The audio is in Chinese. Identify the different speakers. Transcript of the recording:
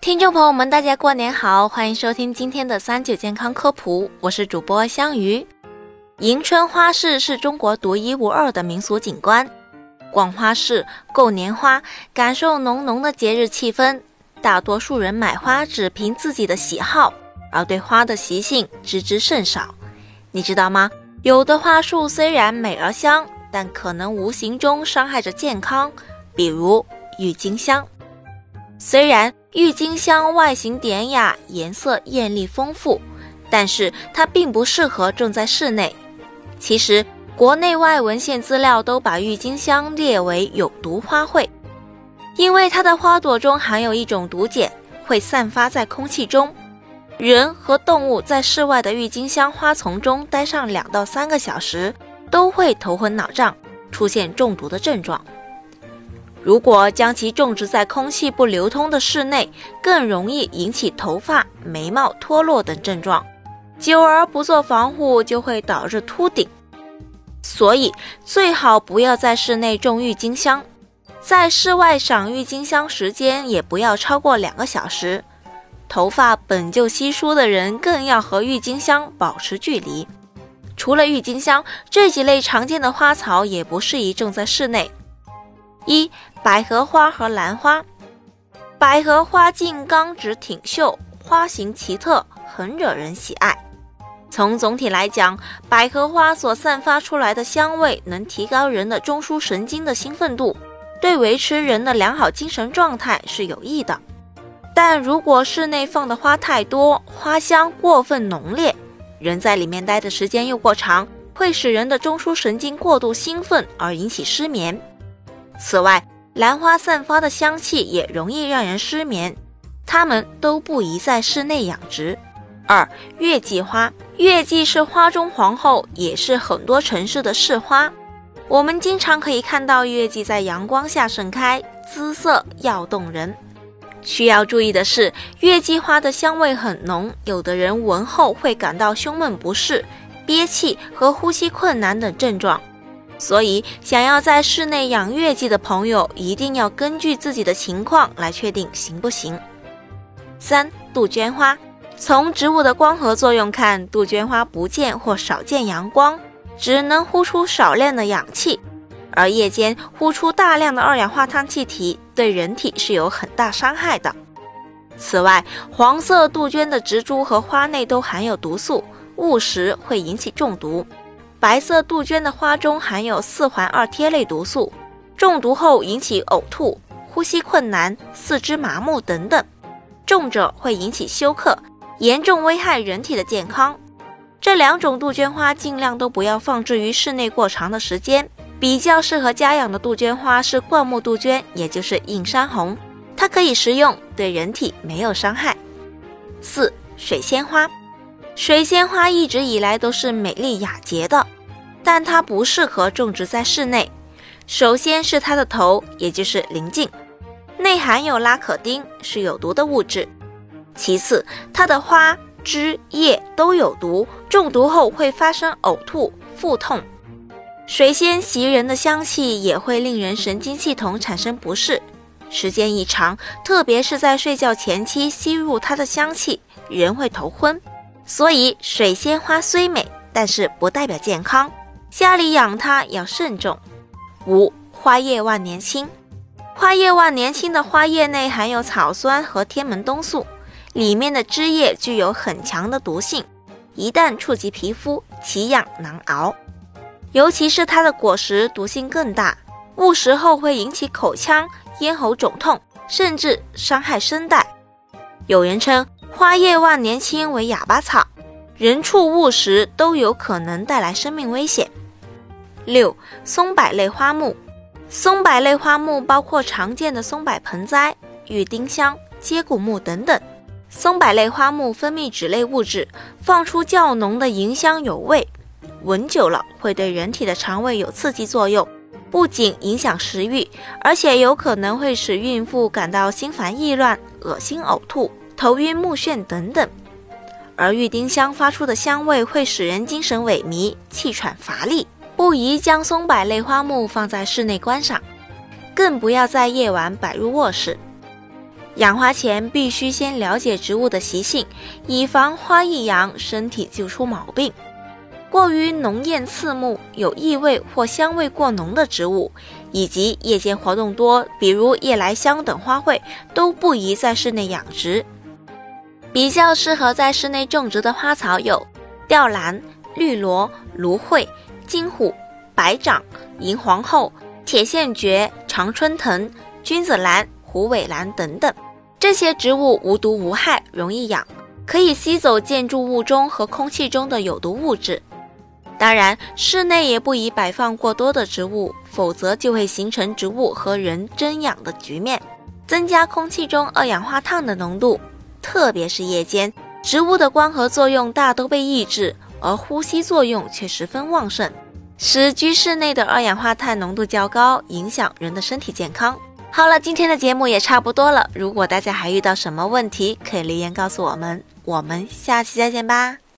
Speaker 1: 听众朋友们，大家过年好，欢迎收听今天的三九健康科普，我是主播香鱼。迎春花市是中国独一无二的民俗景观，逛花市、购年花，感受浓浓的节日气氛。大多数人买花只凭自己的喜好，而对花的习性知之甚少。你知道吗？有的花束虽然美而香，但可能无形中伤害着健康，比如郁金香。虽然郁金香外形典雅，颜色艳丽丰富，但是它并不适合种在室内。其实，国内外文献资料都把郁金香列为有毒花卉，因为它的花朵中含有一种毒碱，会散发在空气中。人和动物在室外的郁金香花丛中待上两到三个小时，都会头昏脑胀，出现中毒的症状。如果将其种植在空气不流通的室内，更容易引起头发、眉毛脱落等症状。久而不做防护，就会导致秃顶。所以最好不要在室内种郁金香，在室外赏郁金香时间也不要超过两个小时。头发本就稀疏的人，更要和郁金香保持距离。除了郁金香，这几类常见的花草也不适宜种在室内。一百合花和兰花，百合花茎刚直挺秀，花形奇特，很惹人喜爱。从总体来讲，百合花所散发出来的香味能提高人的中枢神经的兴奋度，对维持人的良好精神状态是有益的。但如果室内放的花太多，花香过分浓烈，人在里面待的时间又过长，会使人的中枢神经过度兴奋而引起失眠。此外，兰花散发的香气也容易让人失眠，它们都不宜在室内养殖。二、月季花，月季是花中皇后，也是很多城市的市花。我们经常可以看到月季在阳光下盛开，姿色要动人。需要注意的是，月季花的香味很浓，有的人闻后会感到胸闷不适、憋气和呼吸困难等症状。所以，想要在室内养月季的朋友，一定要根据自己的情况来确定行不行。三、杜鹃花，从植物的光合作用看，杜鹃花不见或少见阳光，只能呼出少量的氧气，而夜间呼出大量的二氧化碳气体，对人体是有很大伤害的。此外，黄色杜鹃的植株和花内都含有毒素，误食会引起中毒。白色杜鹃的花中含有四环二萜类毒素，中毒后引起呕吐、呼吸困难、四肢麻木等等，重者会引起休克，严重危害人体的健康。这两种杜鹃花尽量都不要放置于室内过长的时间。比较适合家养的杜鹃花是灌木杜鹃，也就是映山红，它可以食用，对人体没有伤害。四水仙花。水仙花一直以来都是美丽雅洁的，但它不适合种植在室内。首先是它的头，也就是鳞茎，内含有拉可丁，是有毒的物质。其次，它的花枝叶都有毒，中毒后会发生呕吐、腹痛。水仙袭人的香气也会令人神经系统产生不适，时间一长，特别是在睡觉前期吸入它的香气，人会头昏。所以，水仙花虽美，但是不代表健康。家里养它要慎重。五、花叶万年青。花叶万年青的花叶内含有草酸和天门冬素，里面的汁液具有很强的毒性，一旦触及皮肤，奇痒难熬。尤其是它的果实毒性更大，误食后会引起口腔、咽喉肿痛，甚至伤害声带。有人称。花叶万年青为哑巴草，人畜误食都有可能带来生命危险。六、松柏类花木，松柏类花木包括常见的松柏盆栽、郁丁香、接骨木等等。松柏类花木分泌脂类物质，放出较浓的银香油味，闻久了会对人体的肠胃有刺激作用，不仅影响食欲，而且有可能会使孕妇感到心烦意乱、恶心呕吐。头晕目眩等等，而郁丁香发出的香味会使人精神萎靡、气喘乏力，不宜将松柏类花木放在室内观赏，更不要在夜晚摆入卧室。养花前必须先了解植物的习性，以防花一养身体就出毛病。过于浓艳刺目、有异味或香味过浓的植物，以及夜间活动多，比如夜来香等花卉，都不宜在室内养殖。比较适合在室内种植的花草有吊兰、绿萝、芦荟、金虎、白掌、银皇后、铁线蕨、常春藤、君子兰、虎尾兰等等。这些植物无毒无害，容易养，可以吸走建筑物中和空气中的有毒物质。当然，室内也不宜摆放过多的植物，否则就会形成植物和人争养的局面，增加空气中二氧化碳的浓度。特别是夜间，植物的光合作用大都被抑制，而呼吸作用却十分旺盛，使居室内的二氧化碳浓度较高，影响人的身体健康。好了，今天的节目也差不多了。如果大家还遇到什么问题，可以留言告诉我们。我们下期再见吧。